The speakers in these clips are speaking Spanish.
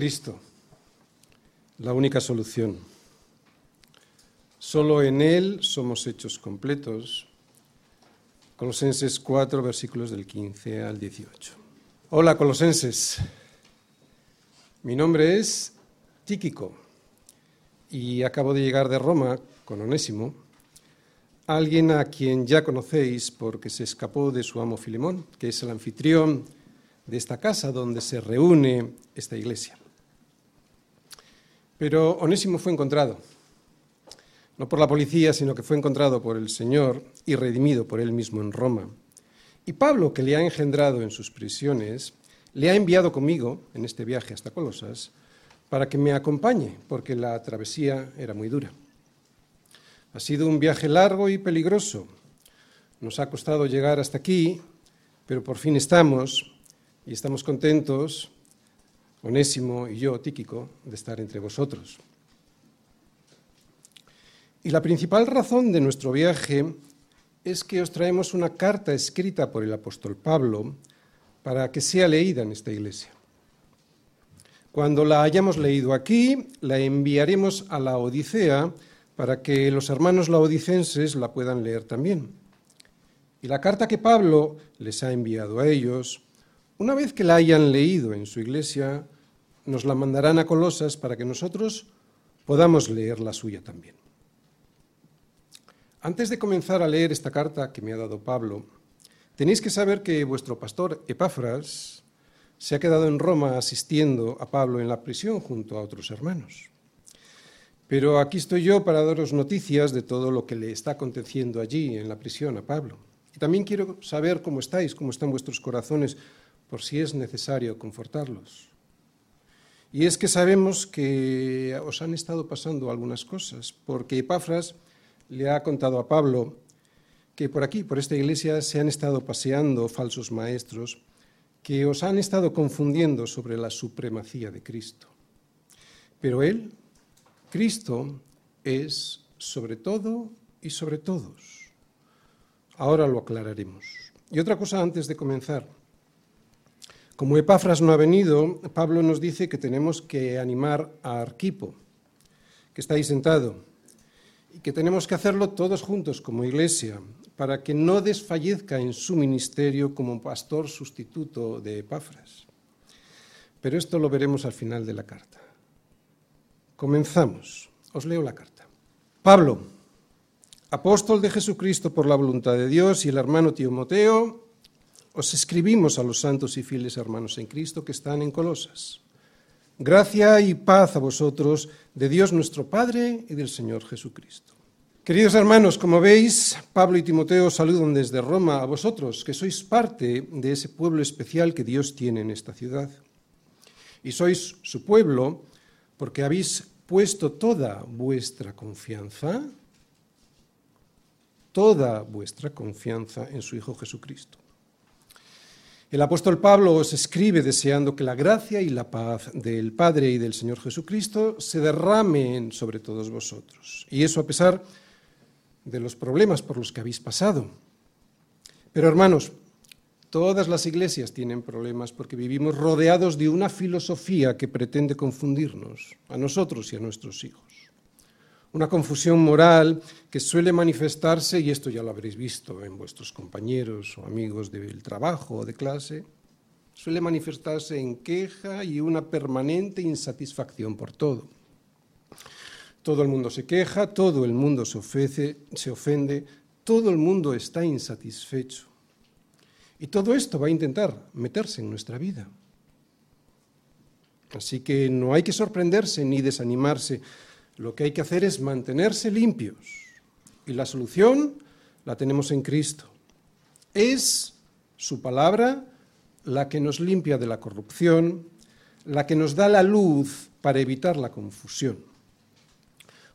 Cristo, la única solución. Solo en Él somos hechos completos. Colosenses 4, versículos del 15 al 18. Hola, colosenses. Mi nombre es Tíquico y acabo de llegar de Roma con Onésimo, alguien a quien ya conocéis porque se escapó de su amo Filemón, que es el anfitrión de esta casa donde se reúne esta iglesia. Pero Onésimo fue encontrado, no por la policía, sino que fue encontrado por el Señor y redimido por él mismo en Roma. Y Pablo, que le ha engendrado en sus prisiones, le ha enviado conmigo en este viaje hasta Colosas para que me acompañe, porque la travesía era muy dura. Ha sido un viaje largo y peligroso. Nos ha costado llegar hasta aquí, pero por fin estamos y estamos contentos Onésimo y yo, Tíquico, de estar entre vosotros. Y la principal razón de nuestro viaje es que os traemos una carta escrita por el apóstol Pablo para que sea leída en esta iglesia. Cuando la hayamos leído aquí, la enviaremos a la Odisea para que los hermanos laodicenses la puedan leer también. Y la carta que Pablo les ha enviado a ellos una vez que la hayan leído en su iglesia, nos la mandarán a Colosas para que nosotros podamos leer la suya también. Antes de comenzar a leer esta carta que me ha dado Pablo, tenéis que saber que vuestro pastor Epáfras se ha quedado en Roma asistiendo a Pablo en la prisión junto a otros hermanos. Pero aquí estoy yo para daros noticias de todo lo que le está aconteciendo allí en la prisión a Pablo. Y también quiero saber cómo estáis, cómo están vuestros corazones, por si es necesario confortarlos. Y es que sabemos que os han estado pasando algunas cosas, porque Epafras le ha contado a Pablo que por aquí, por esta iglesia, se han estado paseando falsos maestros que os han estado confundiendo sobre la supremacía de Cristo. Pero Él, Cristo, es sobre todo y sobre todos. Ahora lo aclararemos. Y otra cosa antes de comenzar. Como Epafras no ha venido, Pablo nos dice que tenemos que animar a Arquipo, que está ahí sentado, y que tenemos que hacerlo todos juntos como iglesia, para que no desfallezca en su ministerio como pastor sustituto de Epafras. Pero esto lo veremos al final de la carta. Comenzamos. Os leo la carta. Pablo, apóstol de Jesucristo por la voluntad de Dios, y el hermano Timoteo, os escribimos a los santos y fieles hermanos en Cristo que están en Colosas. Gracia y paz a vosotros de Dios nuestro Padre y del Señor Jesucristo. Queridos hermanos, como veis, Pablo y Timoteo saludan desde Roma a vosotros, que sois parte de ese pueblo especial que Dios tiene en esta ciudad. Y sois su pueblo porque habéis puesto toda vuestra confianza, toda vuestra confianza en su Hijo Jesucristo. El apóstol Pablo os escribe deseando que la gracia y la paz del Padre y del Señor Jesucristo se derramen sobre todos vosotros. Y eso a pesar de los problemas por los que habéis pasado. Pero hermanos, todas las iglesias tienen problemas porque vivimos rodeados de una filosofía que pretende confundirnos, a nosotros y a nuestros hijos una confusión moral que suele manifestarse, y esto ya lo habréis visto en vuestros compañeros o amigos del trabajo o de clase, suele manifestarse en queja y una permanente insatisfacción por todo. Todo el mundo se queja, todo el mundo se, se ofende, todo el mundo está insatisfecho. Y todo esto va a intentar meterse en nuestra vida. Así que no hay que sorprenderse ni desanimarse lo que hay que hacer es mantenerse limpios. Y la solución la tenemos en Cristo. Es su palabra la que nos limpia de la corrupción, la que nos da la luz para evitar la confusión.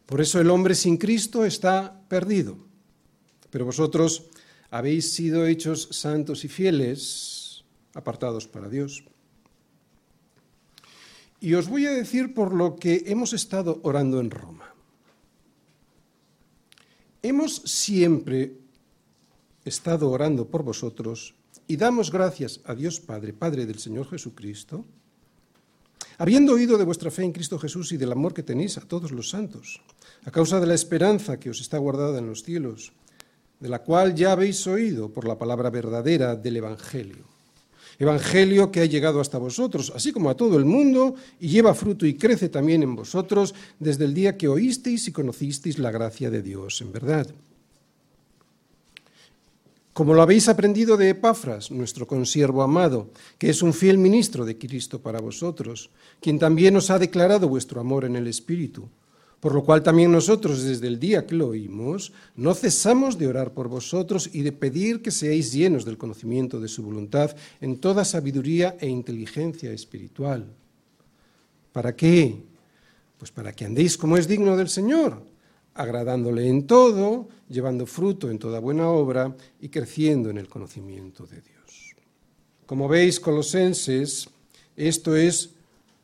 Por eso el hombre sin Cristo está perdido. Pero vosotros habéis sido hechos santos y fieles, apartados para Dios. Y os voy a decir por lo que hemos estado orando en Roma. Hemos siempre estado orando por vosotros y damos gracias a Dios Padre, Padre del Señor Jesucristo, habiendo oído de vuestra fe en Cristo Jesús y del amor que tenéis a todos los santos, a causa de la esperanza que os está guardada en los cielos, de la cual ya habéis oído por la palabra verdadera del Evangelio. Evangelio que ha llegado hasta vosotros, así como a todo el mundo, y lleva fruto y crece también en vosotros desde el día que oísteis y conocisteis la gracia de Dios en verdad. Como lo habéis aprendido de Epafras, nuestro consiervo amado, que es un fiel ministro de Cristo para vosotros, quien también os ha declarado vuestro amor en el Espíritu por lo cual también nosotros, desde el día que lo oímos, no cesamos de orar por vosotros y de pedir que seáis llenos del conocimiento de su voluntad en toda sabiduría e inteligencia espiritual. ¿Para qué? Pues para que andéis como es digno del Señor, agradándole en todo, llevando fruto en toda buena obra y creciendo en el conocimiento de Dios. Como veis, colosenses, esto es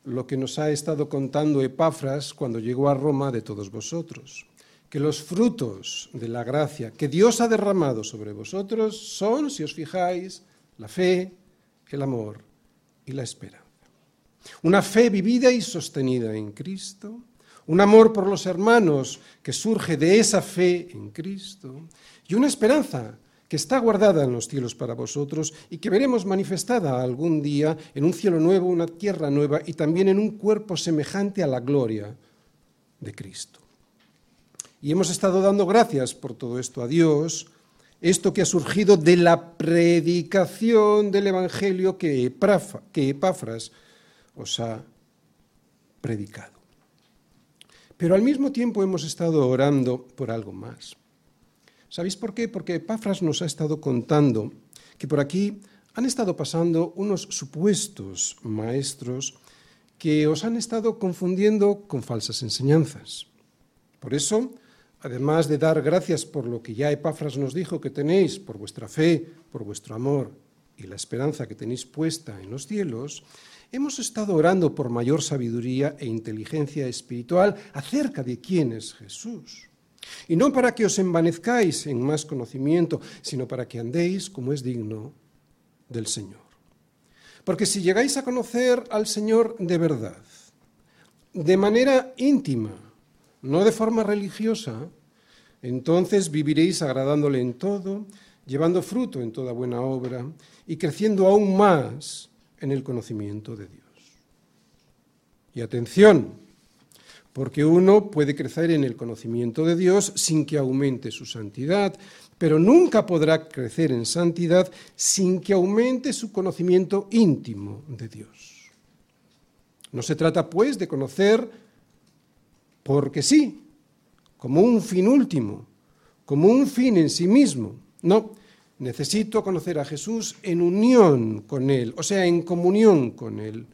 lo que nos ha estado contando Epafras cuando llegó a Roma de todos vosotros, que los frutos de la gracia que Dios ha derramado sobre vosotros son, si os fijáis, la fe, el amor y la esperanza. Una fe vivida y sostenida en Cristo, un amor por los hermanos que surge de esa fe en Cristo y una esperanza que está guardada en los cielos para vosotros y que veremos manifestada algún día en un cielo nuevo, una tierra nueva y también en un cuerpo semejante a la gloria de Cristo. Y hemos estado dando gracias por todo esto a Dios, esto que ha surgido de la predicación del Evangelio que, Epafras os ha predicado. Pero al mismo tiempo hemos estado orando por algo más. ¿Sabéis por qué? Porque Epafras nos ha estado contando que por aquí han estado pasando unos supuestos maestros que os han estado confundiendo con falsas enseñanzas. Por eso, además de dar gracias por lo que ya Epafras nos dijo que tenéis, por vuestra fe, por vuestro amor y la esperanza que tenéis puesta en los cielos, hemos estado orando por mayor sabiduría e inteligencia espiritual acerca de quién es Jesús. Y no para que os envanezcáis en más conocimiento, sino para que andéis como es digno del Señor. Porque si llegáis a conocer al Señor de verdad, de manera íntima, no de forma religiosa, entonces viviréis agradándole en todo, llevando fruto en toda buena obra y creciendo aún más en el conocimiento de Dios. Y atención, porque uno puede crecer en el conocimiento de Dios sin que aumente su santidad, pero nunca podrá crecer en santidad sin que aumente su conocimiento íntimo de Dios. No se trata, pues, de conocer porque sí, como un fin último, como un fin en sí mismo. No, necesito conocer a Jesús en unión con Él, o sea, en comunión con Él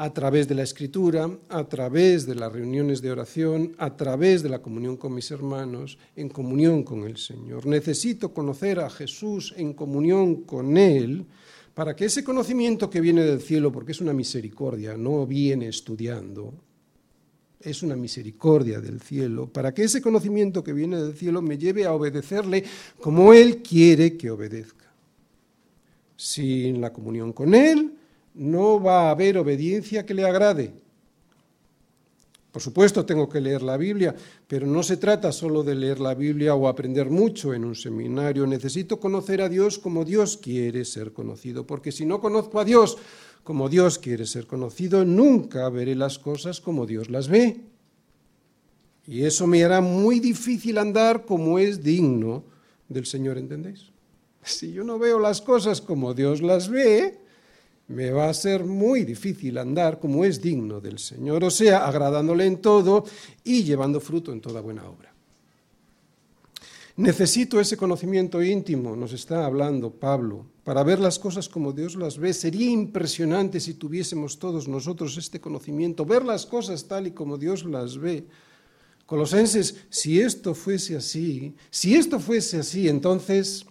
a través de la escritura, a través de las reuniones de oración, a través de la comunión con mis hermanos, en comunión con el Señor. Necesito conocer a Jesús en comunión con Él para que ese conocimiento que viene del cielo, porque es una misericordia, no viene estudiando, es una misericordia del cielo, para que ese conocimiento que viene del cielo me lleve a obedecerle como Él quiere que obedezca. Sin la comunión con Él, no va a haber obediencia que le agrade. Por supuesto, tengo que leer la Biblia, pero no se trata solo de leer la Biblia o aprender mucho en un seminario. Necesito conocer a Dios como Dios quiere ser conocido, porque si no conozco a Dios como Dios quiere ser conocido, nunca veré las cosas como Dios las ve. Y eso me hará muy difícil andar como es digno del Señor, ¿entendéis? Si yo no veo las cosas como Dios las ve, me va a ser muy difícil andar como es digno del Señor, o sea, agradándole en todo y llevando fruto en toda buena obra. Necesito ese conocimiento íntimo, nos está hablando Pablo, para ver las cosas como Dios las ve. Sería impresionante si tuviésemos todos nosotros este conocimiento, ver las cosas tal y como Dios las ve. Colosenses, si esto fuese así, si esto fuese así, entonces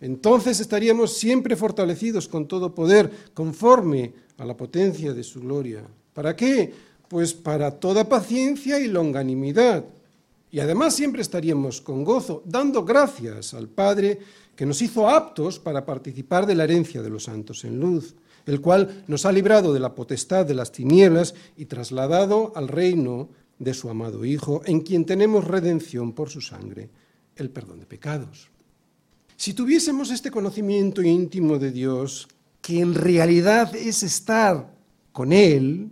entonces estaríamos siempre fortalecidos con todo poder, conforme a la potencia de su gloria. ¿Para qué? Pues para toda paciencia y longanimidad. Y además siempre estaríamos con gozo, dando gracias al Padre que nos hizo aptos para participar de la herencia de los santos en luz. el cual nos ha librado de la potestad de las tinieblas y trasladado al reino de su amado Hijo, en quien tenemos redención por su sangre, el perdón de pecados. Si tuviésemos este conocimiento íntimo de Dios, que en realidad es estar con Él,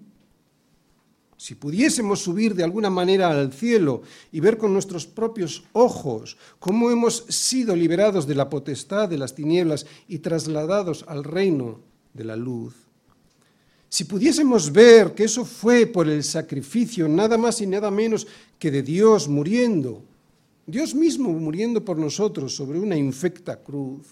si pudiésemos subir de alguna manera al cielo y ver con nuestros propios ojos cómo hemos sido liberados de la potestad de las tinieblas y trasladados al reino de la luz, si pudiésemos ver que eso fue por el sacrificio nada más y nada menos que de Dios muriendo, Dios mismo muriendo por nosotros sobre una infecta cruz,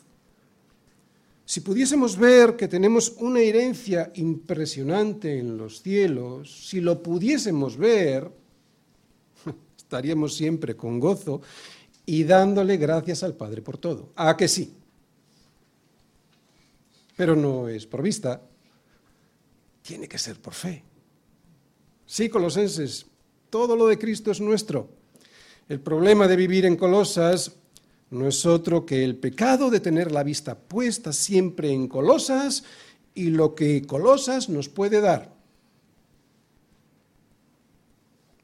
si pudiésemos ver que tenemos una herencia impresionante en los cielos, si lo pudiésemos ver, estaríamos siempre con gozo y dándole gracias al Padre por todo. ¿A que sí? Pero no es por vista, tiene que ser por fe. Sí, colosenses, todo lo de Cristo es nuestro. El problema de vivir en Colosas no es otro que el pecado de tener la vista puesta siempre en Colosas y lo que Colosas nos puede dar.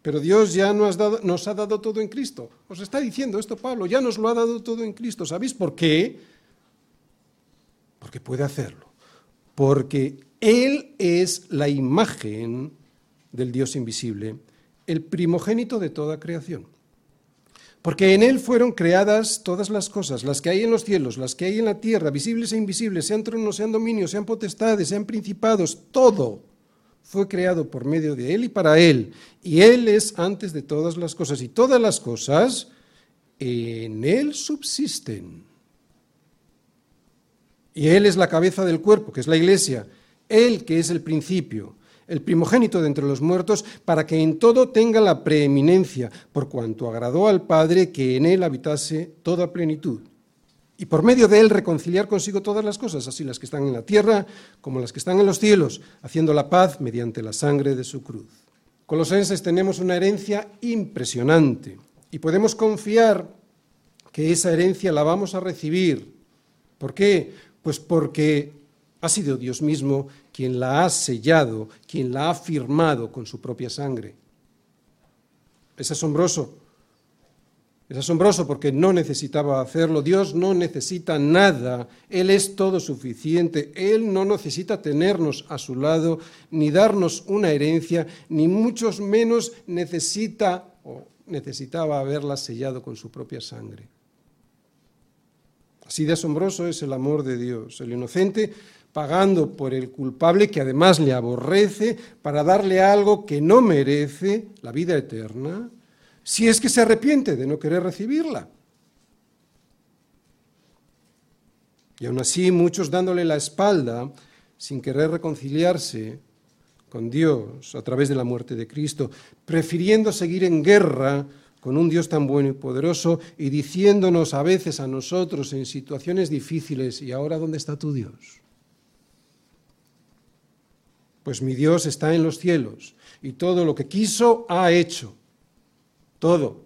Pero Dios ya nos, ha dado todo en Cristo. Os está diciendo esto Pablo, ya nos lo ha dado todo en Cristo. ¿Sabéis por qué? Porque puede hacerlo. Porque Él es la imagen del Dios invisible, el primogénito de toda creación. Porque en Él fueron creadas todas las cosas, las que hay en los cielos, las que hay en la tierra, visibles e invisibles, sean tronos, sean dominios, sean potestades, sean principados, todo fue creado por medio de Él y para Él. Y Él es antes de todas las cosas. Y todas las cosas en Él subsisten. Y Él es la cabeza del cuerpo, que es la iglesia. Él que es el principio el primogénito de entre los muertos, para que en todo tenga la preeminencia, por cuanto agradó al Padre que en él habitase toda plenitud. Y por medio de él reconciliar consigo todas las cosas, así las que están en la tierra como las que están en los cielos, haciendo la paz mediante la sangre de su cruz. Colosenses tenemos una herencia impresionante y podemos confiar que esa herencia la vamos a recibir. ¿Por qué? Pues porque ha sido Dios mismo quien la ha sellado, quien la ha firmado con su propia sangre. Es asombroso. Es asombroso porque no necesitaba hacerlo. Dios no necesita nada. Él es todo suficiente. Él no necesita tenernos a su lado, ni darnos una herencia, ni mucho menos necesita o necesitaba haberla sellado con su propia sangre. Así de asombroso es el amor de Dios. El inocente pagando por el culpable que además le aborrece para darle algo que no merece, la vida eterna, si es que se arrepiente de no querer recibirla. Y aún así muchos dándole la espalda sin querer reconciliarse con Dios a través de la muerte de Cristo, prefiriendo seguir en guerra con un Dios tan bueno y poderoso y diciéndonos a veces a nosotros en situaciones difíciles, ¿y ahora dónde está tu Dios? Pues mi Dios está en los cielos y todo lo que quiso ha hecho. Todo.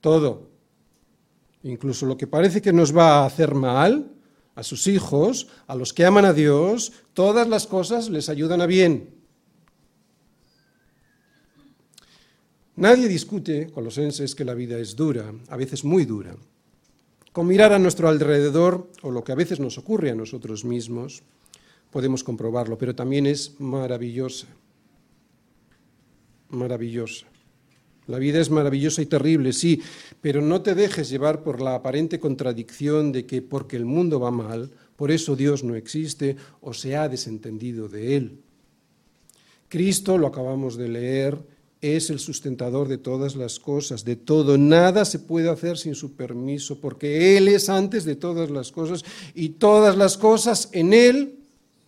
Todo. Incluso lo que parece que nos va a hacer mal, a sus hijos, a los que aman a Dios, todas las cosas les ayudan a bien. Nadie discute, colosenses, que la vida es dura, a veces muy dura. Con mirar a nuestro alrededor, o lo que a veces nos ocurre a nosotros mismos, podemos comprobarlo, pero también es maravillosa. Maravillosa. La vida es maravillosa y terrible, sí, pero no te dejes llevar por la aparente contradicción de que porque el mundo va mal, por eso Dios no existe o se ha desentendido de él. Cristo, lo acabamos de leer, es el sustentador de todas las cosas, de todo. Nada se puede hacer sin su permiso, porque Él es antes de todas las cosas y todas las cosas en Él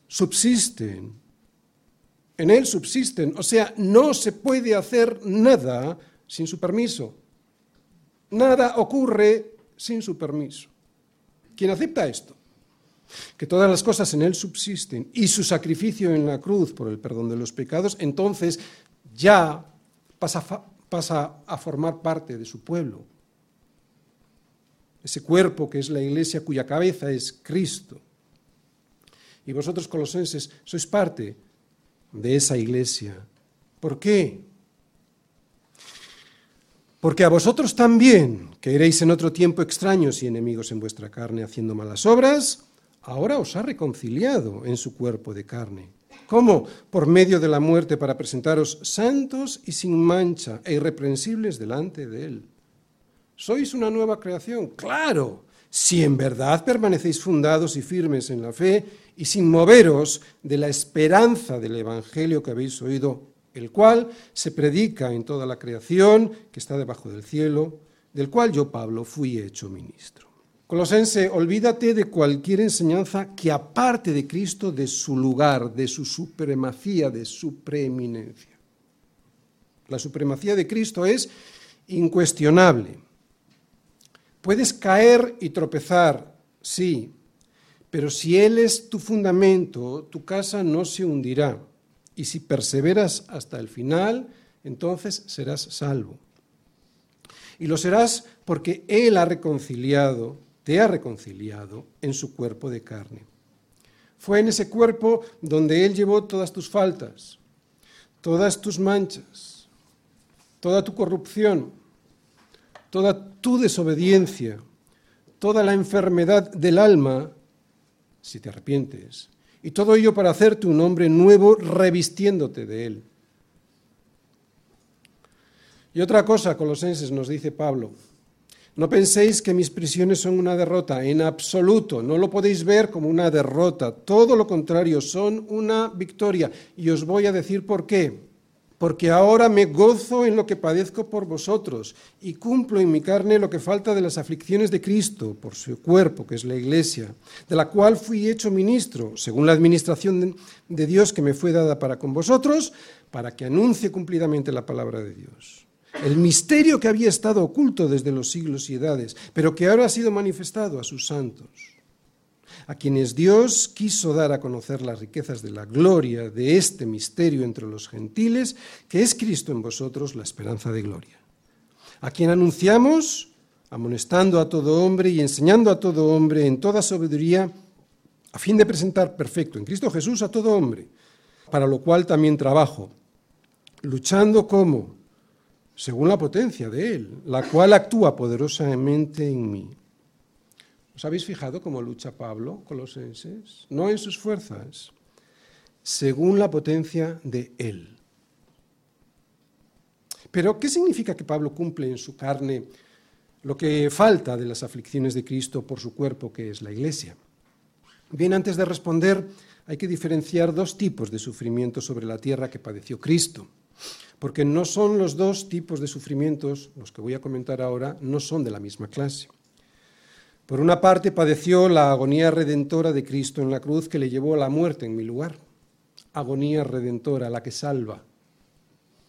subsisten. En Él subsisten. O sea, no se puede hacer nada sin su permiso. Nada ocurre sin su permiso. ¿Quién acepta esto? Que todas las cosas en Él subsisten y su sacrificio en la cruz por el perdón de los pecados, entonces ya pasa, pasa a formar parte de su pueblo. Ese cuerpo que es la iglesia cuya cabeza es Cristo Y vosotros, colosenses, sois parte de esa iglesia. ¿Por qué? Porque a vosotros también, que eréis en otro tiempo extraños y enemigos en vuestra carne, haciendo malas obras, ahora os ha reconciliado en su cuerpo de carne. ¿Cómo? Por medio de la muerte para presentaros santos y sin mancha e irreprensibles delante de Él. ¿Sois una nueva creación? Claro, si en verdad permanecéis fundados y firmes en la fe y sin moveros de la esperanza del Evangelio que habéis oído, el cual se predica en toda la creación que está debajo del cielo, del cual yo, Pablo, fui hecho ministro. Colosense, olvídate de cualquier enseñanza que aparte de Cristo de su lugar, de su supremacía, de su preeminencia. La supremacía de Cristo es incuestionable. Puedes caer y tropezar, sí, pero si Él es tu fundamento, tu casa no se hundirá. Y si perseveras hasta el final, entonces serás salvo. Y lo serás porque Él ha reconciliado te ha reconciliado en su cuerpo de carne. Fue en ese cuerpo donde Él llevó todas tus faltas, todas tus manchas, toda tu corrupción, toda tu desobediencia, toda la enfermedad del alma, si te arrepientes, y todo ello para hacerte un hombre nuevo revistiéndote de Él. Y otra cosa, Colosenses, nos dice Pablo, no penséis que mis prisiones son una derrota, en absoluto, no lo podéis ver como una derrota, todo lo contrario, son una victoria. Y os voy a decir por qué. Porque ahora me gozo en lo que padezco por vosotros y cumplo en mi carne lo que falta de las aflicciones de Cristo por su cuerpo, que es la Iglesia, de la cual fui hecho ministro, según la administración de Dios que me fue dada para con vosotros, para que anuncie cumplidamente la palabra de Dios. El misterio que había estado oculto desde los siglos y edades, pero que ahora ha sido manifestado a sus santos, a quienes Dios quiso dar a conocer las riquezas de la gloria de este misterio entre los gentiles, que es Cristo en vosotros, la esperanza de gloria. A quien anunciamos, amonestando a todo hombre y enseñando a todo hombre en toda sabiduría, a fin de presentar perfecto en Cristo Jesús a todo hombre, para lo cual también trabajo, luchando como según la potencia de Él, la cual actúa poderosamente en mí. ¿Os habéis fijado cómo lucha Pablo, colosenses? No en sus fuerzas, según la potencia de Él. Pero, ¿qué significa que Pablo cumple en su carne lo que falta de las aflicciones de Cristo por su cuerpo, que es la Iglesia? Bien, antes de responder, hay que diferenciar dos tipos de sufrimiento sobre la tierra que padeció Cristo porque no son los dos tipos de sufrimientos, los que voy a comentar ahora, no son de la misma clase. Por una parte, padeció la agonía redentora de Cristo en la cruz que le llevó a la muerte en mi lugar. Agonía redentora, la que salva.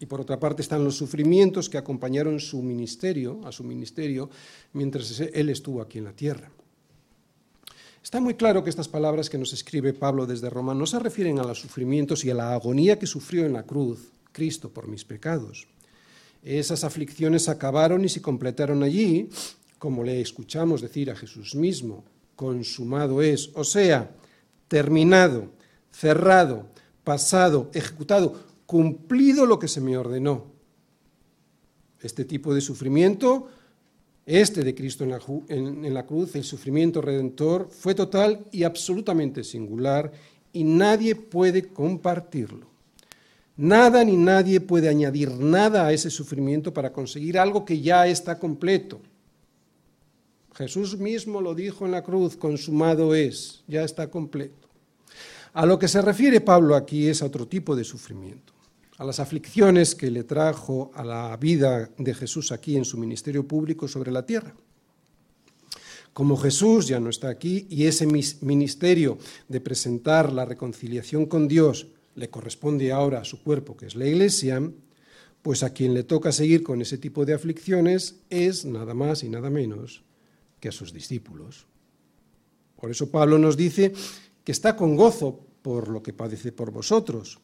Y por otra parte están los sufrimientos que acompañaron su ministerio, a su ministerio, mientras él estuvo aquí en la tierra. Está muy claro que estas palabras que nos escribe Pablo desde Roma no se refieren a los sufrimientos y a la agonía que sufrió en la cruz, Cristo por mis pecados. Esas aflicciones acabaron y se completaron allí, como le escuchamos decir a Jesús mismo, consumado es, o sea, terminado, cerrado, pasado, ejecutado, cumplido lo que se me ordenó. Este tipo de sufrimiento, este de Cristo en la, en la cruz, el sufrimiento redentor, fue total y absolutamente singular y nadie puede compartirlo. Nada ni nadie puede añadir nada a ese sufrimiento para conseguir algo que ya está completo. Jesús mismo lo dijo en la cruz, consumado es, ya está completo. A lo que se refiere Pablo aquí es a otro tipo de sufrimiento, a las aflicciones que le trajo a la vida de Jesús aquí en su ministerio público sobre la tierra. Como Jesús ya no está aquí y ese ministerio de presentar la reconciliación con Dios le corresponde ahora a su cuerpo, que es la Iglesia, pues a quien le toca seguir con ese tipo de aflicciones es nada más y nada menos que a sus discípulos. Por eso Pablo nos dice que está con gozo por lo que padece por vosotros,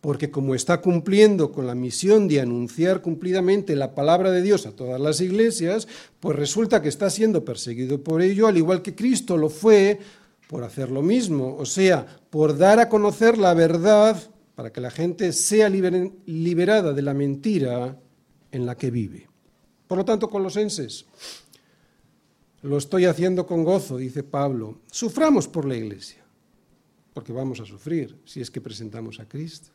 porque como está cumpliendo con la misión de anunciar cumplidamente la palabra de Dios a todas las iglesias, pues resulta que está siendo perseguido por ello, al igual que Cristo lo fue por hacer lo mismo, o sea, por dar a conocer la verdad para que la gente sea liberada de la mentira en la que vive. Por lo tanto, colosenses, lo estoy haciendo con gozo, dice Pablo. Suframos por la iglesia, porque vamos a sufrir si es que presentamos a Cristo.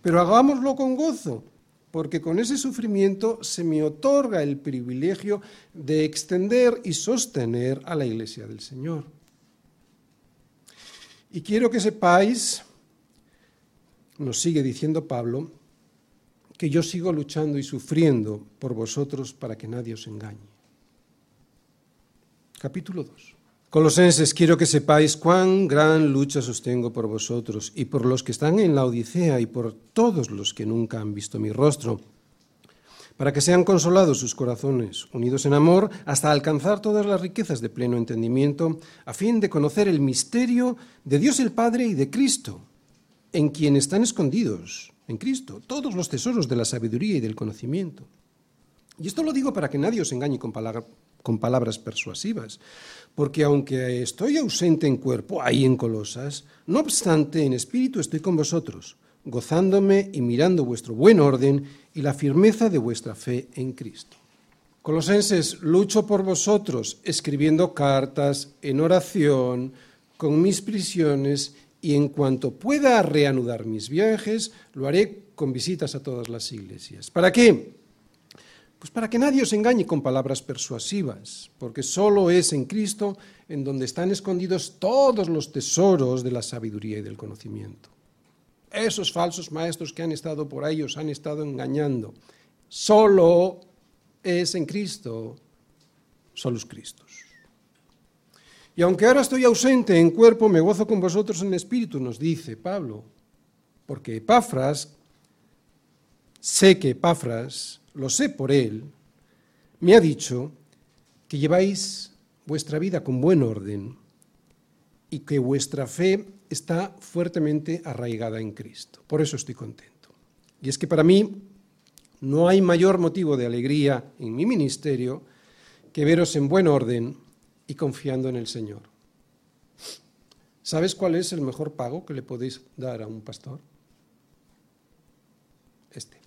Pero hagámoslo con gozo, porque con ese sufrimiento se me otorga el privilegio de extender y sostener a la iglesia del Señor. Y quiero que sepáis, nos sigue diciendo Pablo, que yo sigo luchando y sufriendo por vosotros para que nadie os engañe capítulo 2. Colosenses, quiero que sepáis cuán gran lucha sostengo por vosotros y por los que están en la Odisea y por todos los que nunca han visto mi rostro, para que sean consolados sus corazones, unidos en amor, hasta alcanzar todas las riquezas de pleno entendimiento, a fin de conocer el misterio de Dios el Padre y de Cristo, en quien están escondidos, en Cristo, todos los tesoros de la sabiduría y del conocimiento. Y esto lo digo para que nadie os engañe con, palabras con palabras persuasivas, porque aunque estoy ausente en cuerpo, ahí en Colosas, no obstante en espíritu estoy con vosotros, gozándome y mirando vuestro buen orden y la firmeza de vuestra fe en Cristo. Colosenses, lucho por vosotros, escribiendo cartas, en oración, con mis prisiones, y en cuanto pueda reanudar mis viajes, lo haré con visitas a todas las iglesias. ¿Para qué? Pues para que nadie os engañe con palabras persuasivas, porque solo es en Cristo en donde están escondidos todos los tesoros de la sabiduría y del conocimiento. Esos falsos maestros que han estado por ahí os han estado engañando. Solo es en Cristo, son los Cristos. Y aunque ahora estoy ausente en cuerpo, me gozo con vosotros en espíritu, nos dice Pablo, porque Epafras, sé que Epafras lo sé por él, me ha dicho que lleváis vuestra vida con buen orden y que vuestra fe está fuertemente arraigada en Cristo. Por eso estoy contento. Y es que para mí no hay mayor motivo de alegría en mi ministerio que veros en buen orden y confiando en el Señor. ¿Sabes cuál es el mejor pago que le podéis dar a un pastor? Este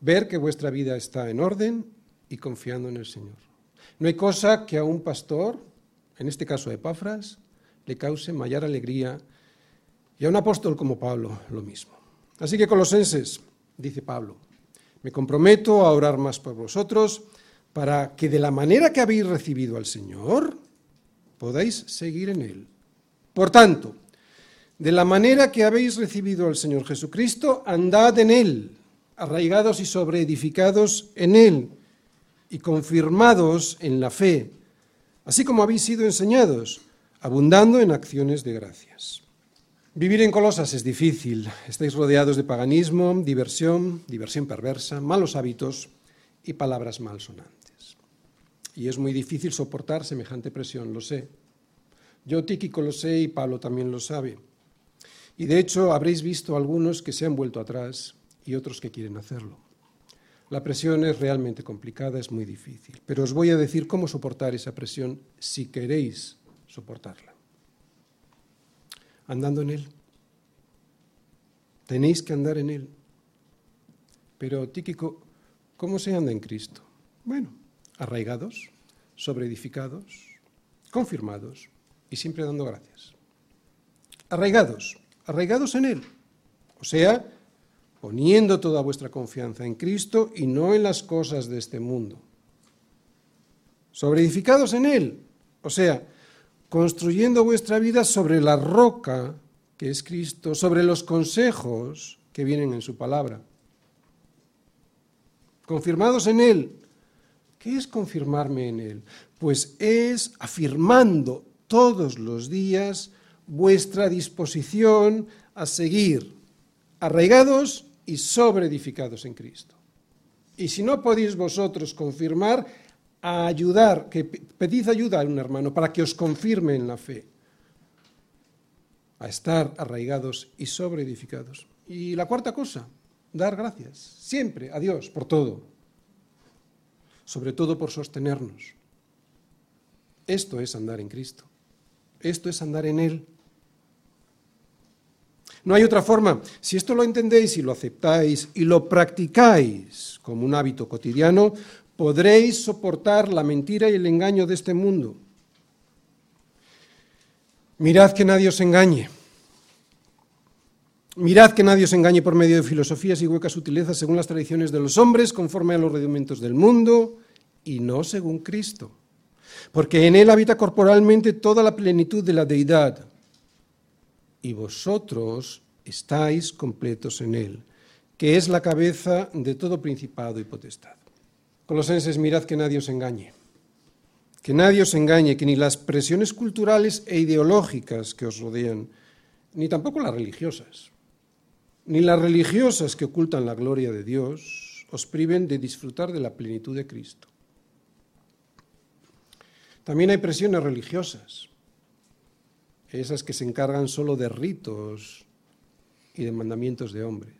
ver que vuestra vida está en orden y confiando en el Señor. No hay cosa que a un pastor, en este caso a Epafras, le cause mayor alegría y a un apóstol como Pablo lo mismo. Así que colosenses, dice Pablo, me comprometo a orar más por vosotros para que de la manera que habéis recibido al Señor podáis seguir en Él. Por tanto, de la manera que habéis recibido al Señor Jesucristo, andad en Él arraigados y sobreedificados en Él y confirmados en la fe, así como habéis sido enseñados, abundando en acciones de gracias. Vivir en Colosas es difícil. Estáis rodeados de paganismo, diversión, diversión perversa, malos hábitos y palabras malsonantes. Y es muy difícil soportar semejante presión, lo sé. Yo, Tíquico, lo sé y Pablo también lo sabe. Y de hecho habréis visto algunos que se han vuelto atrás y otros que quieren hacerlo. La presión es realmente complicada, es muy difícil, pero os voy a decir cómo soportar esa presión si queréis soportarla. Andando en Él. Tenéis que andar en Él. Pero, Tíquico, ¿cómo se anda en Cristo? Bueno, arraigados, sobreedificados, confirmados y siempre dando gracias. Arraigados, arraigados en Él. O sea, poniendo toda vuestra confianza en Cristo y no en las cosas de este mundo. Sobreedificados en Él, o sea, construyendo vuestra vida sobre la roca que es Cristo, sobre los consejos que vienen en su palabra. Confirmados en Él. ¿Qué es confirmarme en Él? Pues es afirmando todos los días vuestra disposición a seguir arraigados y sobreedificados en Cristo. Y si no podéis vosotros confirmar, a ayudar, que pedid ayuda a un hermano para que os confirme en la fe, a estar arraigados y sobreedificados. Y la cuarta cosa, dar gracias, siempre a Dios por todo, sobre todo por sostenernos. Esto es andar en Cristo. Esto es andar en Él. No hay otra forma. Si esto lo entendéis y lo aceptáis y lo practicáis como un hábito cotidiano, podréis soportar la mentira y el engaño de este mundo. Mirad que nadie os engañe. Mirad que nadie os engañe por medio de filosofías y huecas sutilezas según las tradiciones de los hombres, conforme a los rudimentos del mundo, y no según Cristo. Porque en Él habita corporalmente toda la plenitud de la deidad, y vosotros estáis completos en Él, que es la cabeza de todo principado y potestad. Colosenses, mirad que nadie os engañe. Que nadie os engañe, que ni las presiones culturales e ideológicas que os rodean, ni tampoco las religiosas, ni las religiosas que ocultan la gloria de Dios os priven de disfrutar de la plenitud de Cristo. También hay presiones religiosas, esas que se encargan solo de ritos y de mandamientos de hombres,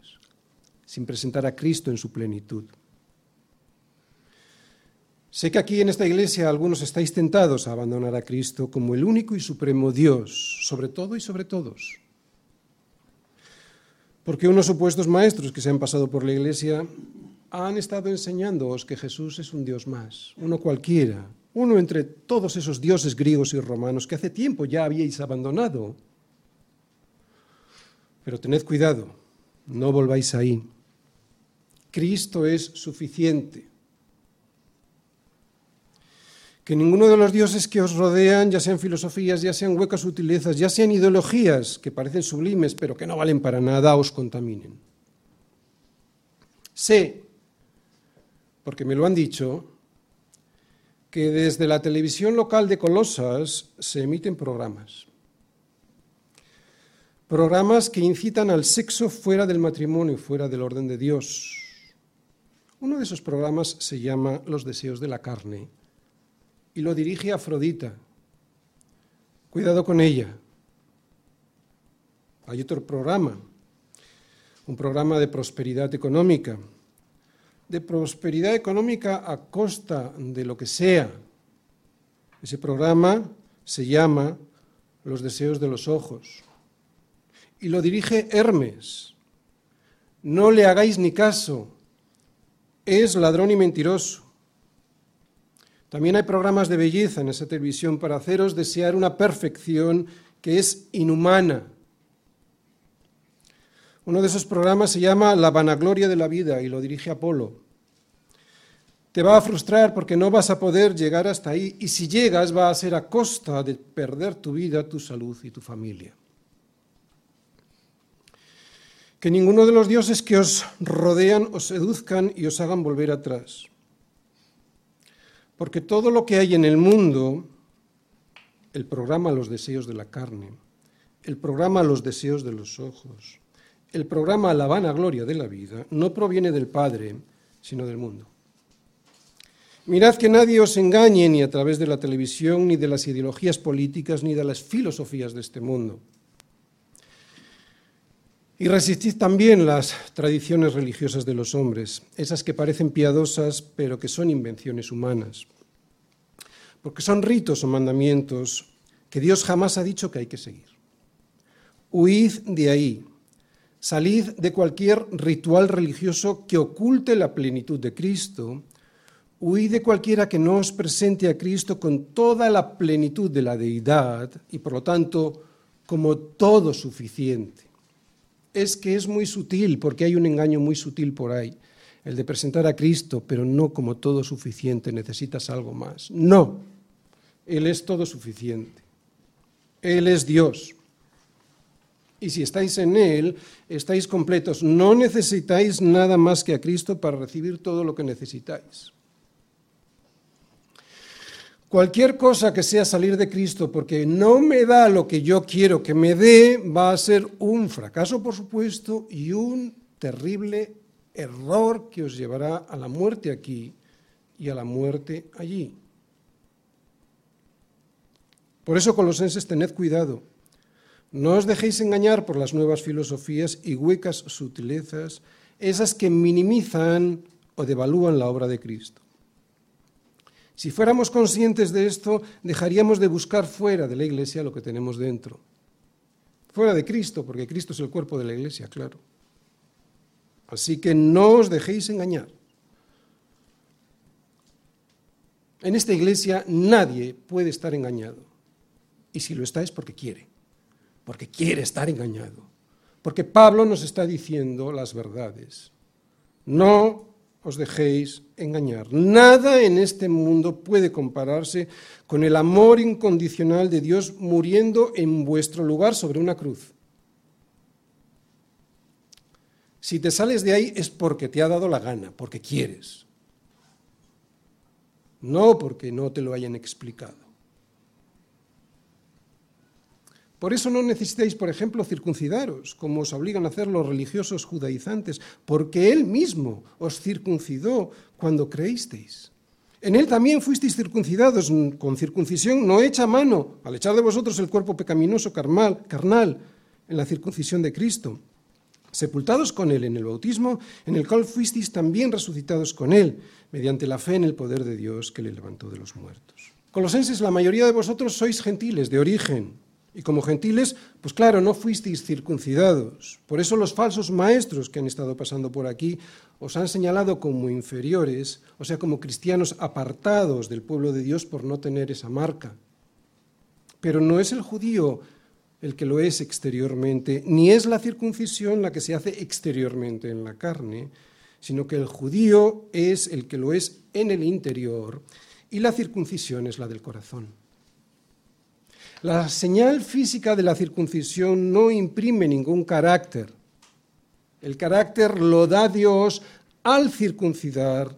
sin presentar a Cristo en su plenitud. Sé que aquí en esta iglesia algunos estáis tentados a abandonar a Cristo como el único y supremo Dios, sobre todo y sobre todos. Porque unos supuestos maestros que se han pasado por la iglesia han estado enseñándoos que Jesús es un Dios más, uno cualquiera, uno entre todos esos dioses griegos y romanos que hace tiempo ya habíais abandonado. Pero tened cuidado, no volváis ahí. Cristo es suficiente que ninguno de los dioses que os rodean, ya sean filosofías, ya sean huecas sutilezas, ya sean ideologías que parecen sublimes pero que no valen para nada, os contaminen. Sé, porque me lo han dicho, que desde la televisión local de Colosas se emiten programas. Programas que incitan al sexo fuera del matrimonio, fuera del orden de Dios. Uno de esos programas se llama Los deseos de la carne y lo dirige Afrodita. Cuidado con ella. Hay otro programa, un programa de prosperidad económica, de prosperidad económica a costa de lo que sea. Ese programa se llama Los deseos de los ojos y lo dirige Hermes. No le hagáis ni caso, es ladrón y mentiroso. También hay programas de belleza en esa televisión para haceros desear una perfección que es inhumana. Uno de esos programas se llama La vanagloria de la vida y lo dirige Apolo. Te va a frustrar porque no vas a poder llegar hasta ahí y si llegas va a ser a costa de perder tu vida, tu salud y tu familia. Que ninguno de los dioses que os rodean os seduzcan y os hagan volver atrás. Porque todo lo que hay en el mundo, el programa Los deseos de la carne, el programa Los deseos de los ojos, el programa La vanagloria de la vida, no proviene del Padre, sino del mundo. Mirad que nadie os engañe ni a través de la televisión, ni de las ideologías políticas, ni de las filosofías de este mundo. Y resistid también las tradiciones religiosas de los hombres, esas que parecen piadosas pero que son invenciones humanas. Porque son ritos o mandamientos que Dios jamás ha dicho que hay que seguir. Huid de ahí, salid de cualquier ritual religioso que oculte la plenitud de Cristo, huid de cualquiera que no os presente a Cristo con toda la plenitud de la deidad y por lo tanto como todo suficiente es que es muy sutil, porque hay un engaño muy sutil por ahí, el de presentar a Cristo, pero no como todo suficiente, necesitas algo más. No, Él es todo suficiente. Él es Dios. Y si estáis en Él, estáis completos. No necesitáis nada más que a Cristo para recibir todo lo que necesitáis. Cualquier cosa que sea salir de Cristo porque no me da lo que yo quiero que me dé, va a ser un fracaso, por supuesto, y un terrible error que os llevará a la muerte aquí y a la muerte allí. Por eso, colosenses, tened cuidado. No os dejéis engañar por las nuevas filosofías y huecas sutilezas, esas que minimizan o devalúan la obra de Cristo. Si fuéramos conscientes de esto, dejaríamos de buscar fuera de la iglesia lo que tenemos dentro. Fuera de Cristo, porque Cristo es el cuerpo de la iglesia, claro. Así que no os dejéis engañar. En esta iglesia nadie puede estar engañado. Y si lo está es porque quiere, porque quiere estar engañado. Porque Pablo nos está diciendo las verdades. No os dejéis engañar. Nada en este mundo puede compararse con el amor incondicional de Dios muriendo en vuestro lugar sobre una cruz. Si te sales de ahí es porque te ha dado la gana, porque quieres. No porque no te lo hayan explicado. Por eso no necesitáis, por ejemplo, circuncidaros, como os obligan a hacer los religiosos judaizantes, porque Él mismo os circuncidó cuando creísteis. En Él también fuisteis circuncidados con circuncisión no hecha mano, al echar de vosotros el cuerpo pecaminoso carnal, carnal en la circuncisión de Cristo, sepultados con Él en el bautismo, en el cual fuisteis también resucitados con Él, mediante la fe en el poder de Dios que le levantó de los muertos. Colosenses, la mayoría de vosotros sois gentiles de origen y como gentiles, pues claro, no fuisteis circuncidados. Por eso los falsos maestros que han estado pasando por aquí os han señalado como inferiores, o sea, como cristianos apartados del pueblo de Dios por no tener esa marca. Pero no es el judío el que lo es exteriormente, ni es la circuncisión la que se hace exteriormente en la carne, sino que el judío es el que lo es en el interior y la circuncisión es la del corazón. La señal física de la circuncisión no imprime ningún carácter. El carácter lo da Dios al circuncidar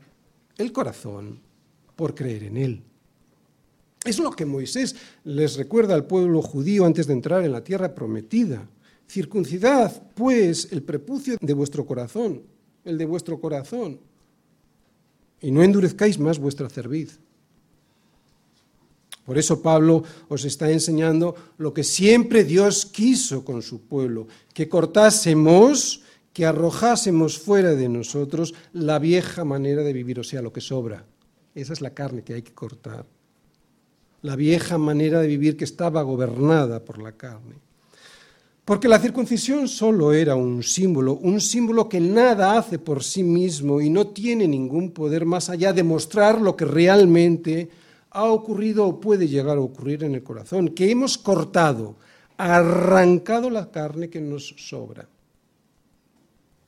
el corazón por creer en Él. Es lo que Moisés les recuerda al pueblo judío antes de entrar en la tierra prometida. Circuncidad, pues, el prepucio de vuestro corazón, el de vuestro corazón, y no endurezcáis más vuestra cerviz. Por eso Pablo os está enseñando lo que siempre Dios quiso con su pueblo, que cortásemos, que arrojásemos fuera de nosotros la vieja manera de vivir, o sea, lo que sobra. Esa es la carne que hay que cortar. La vieja manera de vivir que estaba gobernada por la carne. Porque la circuncisión solo era un símbolo, un símbolo que nada hace por sí mismo y no tiene ningún poder más allá de mostrar lo que realmente ha ocurrido o puede llegar a ocurrir en el corazón, que hemos cortado, arrancado la carne que nos sobra.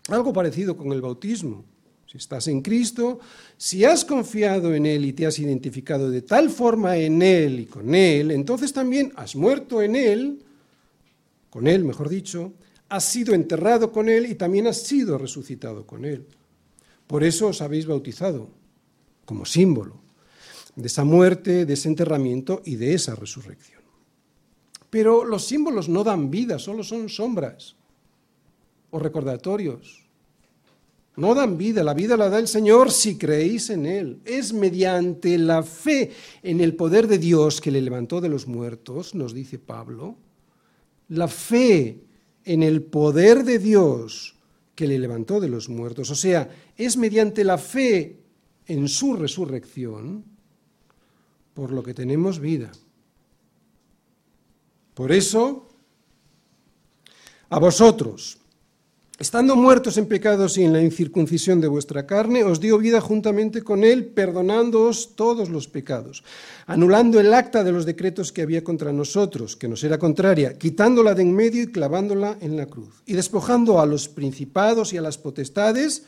Algo parecido con el bautismo. Si estás en Cristo, si has confiado en Él y te has identificado de tal forma en Él y con Él, entonces también has muerto en Él, con Él, mejor dicho, has sido enterrado con Él y también has sido resucitado con Él. Por eso os habéis bautizado, como símbolo de esa muerte, de ese enterramiento y de esa resurrección. Pero los símbolos no dan vida, solo son sombras o recordatorios. No dan vida, la vida la da el Señor si creéis en Él. Es mediante la fe en el poder de Dios que le levantó de los muertos, nos dice Pablo, la fe en el poder de Dios que le levantó de los muertos, o sea, es mediante la fe en su resurrección por lo que tenemos vida. Por eso, a vosotros, estando muertos en pecados y en la incircuncisión de vuestra carne, os dio vida juntamente con él, perdonándoos todos los pecados, anulando el acta de los decretos que había contra nosotros, que nos era contraria, quitándola de en medio y clavándola en la cruz, y despojando a los principados y a las potestades,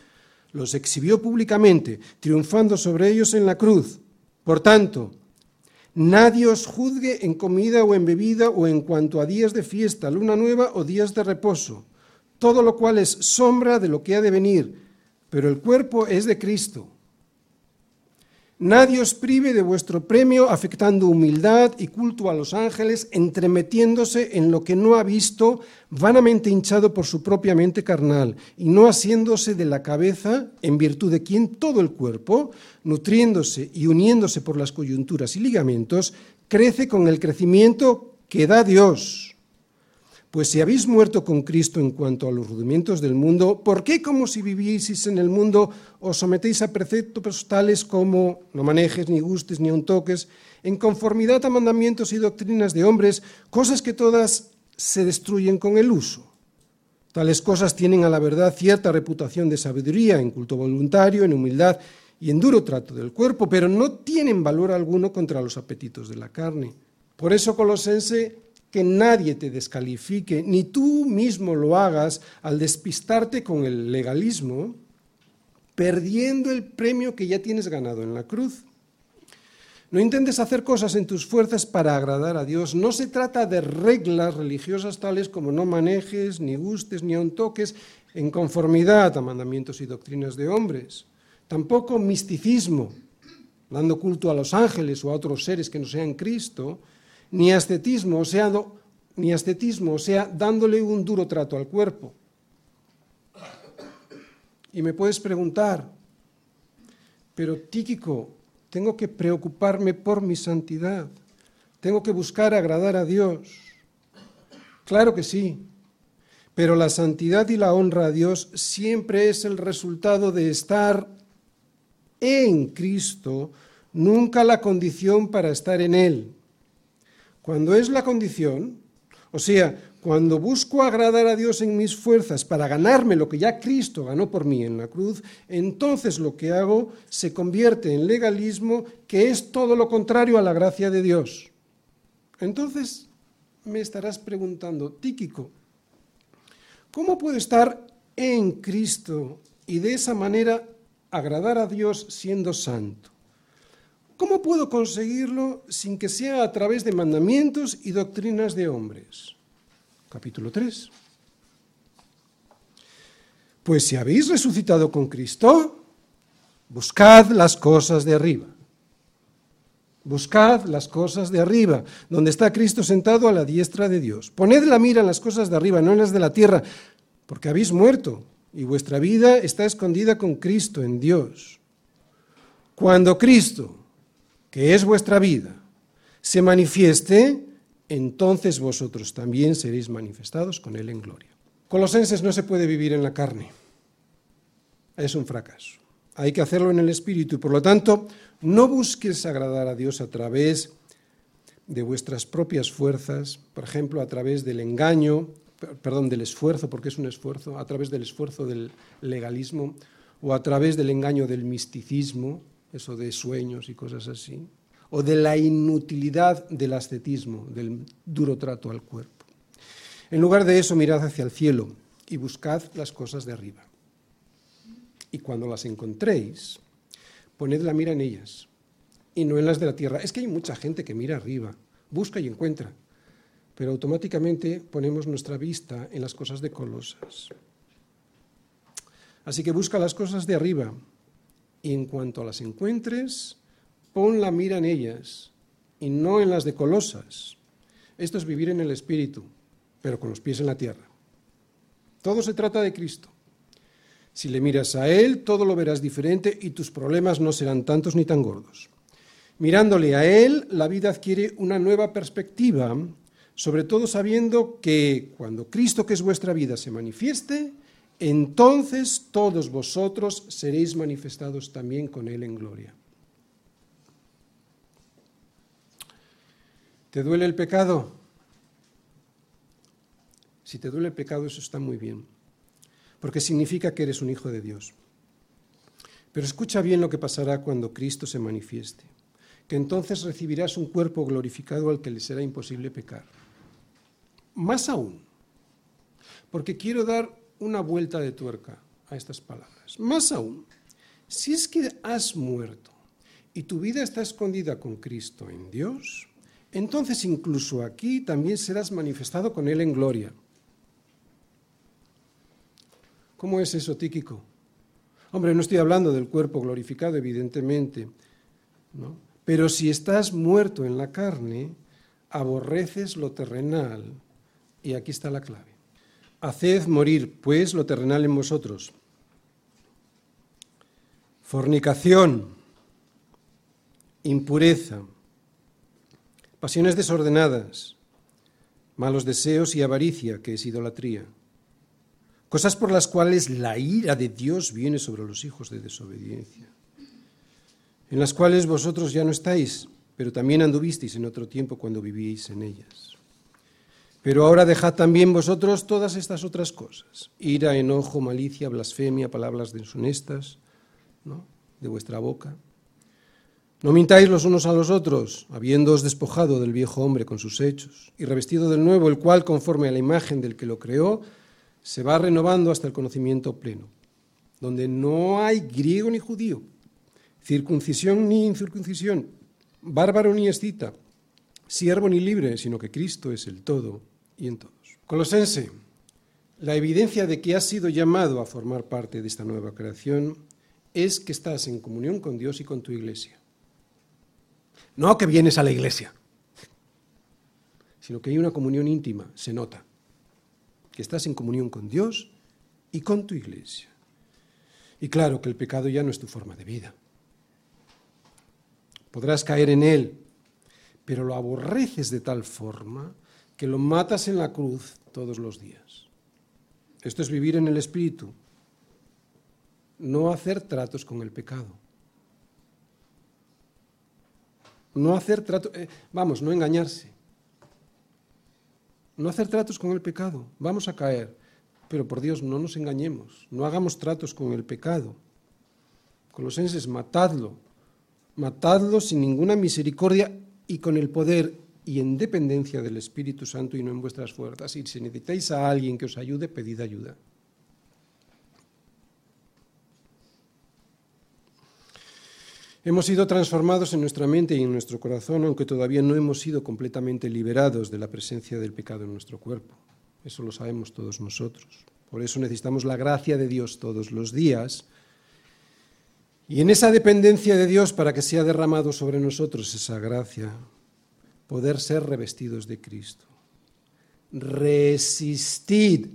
los exhibió públicamente, triunfando sobre ellos en la cruz. Por tanto, Nadie os juzgue en comida o en bebida o en cuanto a días de fiesta, luna nueva o días de reposo, todo lo cual es sombra de lo que ha de venir, pero el cuerpo es de Cristo. Nadie os prive de vuestro premio afectando humildad y culto a los ángeles, entremetiéndose en lo que no ha visto, vanamente hinchado por su propia mente carnal, y no asiéndose de la cabeza, en virtud de quien todo el cuerpo, nutriéndose y uniéndose por las coyunturas y ligamentos, crece con el crecimiento que da Dios. Pues si habéis muerto con Cristo en cuanto a los rudimentos del mundo, ¿por qué como si vivieseis en el mundo os sometéis a preceptos tales como no manejes, ni gustes, ni aun toques, en conformidad a mandamientos y doctrinas de hombres, cosas que todas se destruyen con el uso? Tales cosas tienen a la verdad cierta reputación de sabiduría, en culto voluntario, en humildad y en duro trato del cuerpo, pero no tienen valor alguno contra los apetitos de la carne. Por eso, Colosense, que nadie te descalifique, ni tú mismo lo hagas al despistarte con el legalismo, perdiendo el premio que ya tienes ganado en la cruz. No intentes hacer cosas en tus fuerzas para agradar a Dios. No se trata de reglas religiosas tales como no manejes, ni gustes, ni aun toques en conformidad a mandamientos y doctrinas de hombres. Tampoco misticismo, dando culto a los ángeles o a otros seres que no sean Cristo, ni ascetismo, o sea, ni o sea, dándole un duro trato al cuerpo. Y me puedes preguntar, pero Tíquico, tengo que preocuparme por mi santidad, tengo que buscar agradar a Dios. Claro que sí, pero la santidad y la honra a Dios siempre es el resultado de estar en Cristo, nunca la condición para estar en Él. Cuando es la condición, o sea, cuando busco agradar a Dios en mis fuerzas para ganarme lo que ya Cristo ganó por mí en la cruz, entonces lo que hago se convierte en legalismo, que es todo lo contrario a la gracia de Dios. Entonces me estarás preguntando, Tíquico, ¿cómo puedo estar en Cristo y de esa manera agradar a Dios siendo santo? ¿Cómo puedo conseguirlo sin que sea a través de mandamientos y doctrinas de hombres? capítulo 3. Pues si habéis resucitado con Cristo, buscad las cosas de arriba. Buscad las cosas de arriba, donde está Cristo sentado a la diestra de Dios. Poned la mira en las cosas de arriba, no en las de la tierra, porque habéis muerto y vuestra vida está escondida con Cristo en Dios. Cuando Cristo, que es vuestra vida, se manifieste, entonces vosotros también seréis manifestados con Él en gloria. Colosenses no se puede vivir en la carne. Es un fracaso. Hay que hacerlo en el Espíritu y por lo tanto no busques agradar a Dios a través de vuestras propias fuerzas, por ejemplo, a través del engaño, perdón, del esfuerzo, porque es un esfuerzo, a través del esfuerzo del legalismo o a través del engaño del misticismo, eso de sueños y cosas así o de la inutilidad del ascetismo, del duro trato al cuerpo. En lugar de eso, mirad hacia el cielo y buscad las cosas de arriba. Y cuando las encontréis, poned la mira en ellas y no en las de la tierra. Es que hay mucha gente que mira arriba, busca y encuentra, pero automáticamente ponemos nuestra vista en las cosas de Colosas. Así que busca las cosas de arriba y en cuanto las encuentres, pon la mira en ellas y no en las de Colosas. Esto es vivir en el Espíritu, pero con los pies en la tierra. Todo se trata de Cristo. Si le miras a Él, todo lo verás diferente y tus problemas no serán tantos ni tan gordos. Mirándole a Él, la vida adquiere una nueva perspectiva, sobre todo sabiendo que cuando Cristo, que es vuestra vida, se manifieste, entonces todos vosotros seréis manifestados también con Él en gloria. ¿Te duele el pecado? Si te duele el pecado, eso está muy bien, porque significa que eres un hijo de Dios. Pero escucha bien lo que pasará cuando Cristo se manifieste, que entonces recibirás un cuerpo glorificado al que le será imposible pecar. Más aún, porque quiero dar una vuelta de tuerca a estas palabras. Más aún, si es que has muerto y tu vida está escondida con Cristo en Dios, entonces incluso aquí también serás manifestado con Él en gloria. ¿Cómo es eso, Tíquico? Hombre, no estoy hablando del cuerpo glorificado, evidentemente, ¿no? pero si estás muerto en la carne, aborreces lo terrenal, y aquí está la clave. Haced morir, pues, lo terrenal en vosotros. Fornicación, impureza, pasiones desordenadas, malos deseos y avaricia, que es idolatría. Cosas por las cuales la ira de Dios viene sobre los hijos de desobediencia, en las cuales vosotros ya no estáis, pero también anduvisteis en otro tiempo cuando vivíais en ellas. Pero ahora dejad también vosotros todas estas otras cosas, ira, enojo, malicia, blasfemia, palabras deshonestas, de vuestra boca. No mintáis los unos a los otros, habiéndoos despojado del viejo hombre con sus hechos, y revestido del nuevo, el cual, conforme a la imagen del que lo creó, se va renovando hasta el conocimiento pleno, donde no hay griego ni judío, circuncisión ni incircuncisión, bárbaro ni escita, siervo ni libre, sino que Cristo es el todo y en todos. Colosense, la evidencia de que has sido llamado a formar parte de esta nueva creación es que estás en comunión con Dios y con tu iglesia. No que vienes a la iglesia, sino que hay una comunión íntima, se nota, que estás en comunión con Dios y con tu iglesia. Y claro que el pecado ya no es tu forma de vida. Podrás caer en él, pero lo aborreces de tal forma que lo matas en la cruz todos los días. Esto es vivir en el Espíritu, no hacer tratos con el pecado. No hacer tratos, eh, vamos, no engañarse. No hacer tratos con el pecado. Vamos a caer. Pero por Dios, no nos engañemos. No hagamos tratos con el pecado. Colosenses, matadlo. Matadlo sin ninguna misericordia y con el poder y en dependencia del Espíritu Santo y no en vuestras fuerzas. Y si necesitáis a alguien que os ayude, pedid ayuda. Hemos sido transformados en nuestra mente y en nuestro corazón, aunque todavía no hemos sido completamente liberados de la presencia del pecado en nuestro cuerpo. Eso lo sabemos todos nosotros. Por eso necesitamos la gracia de Dios todos los días. Y en esa dependencia de Dios, para que sea derramado sobre nosotros esa gracia, poder ser revestidos de Cristo. Resistid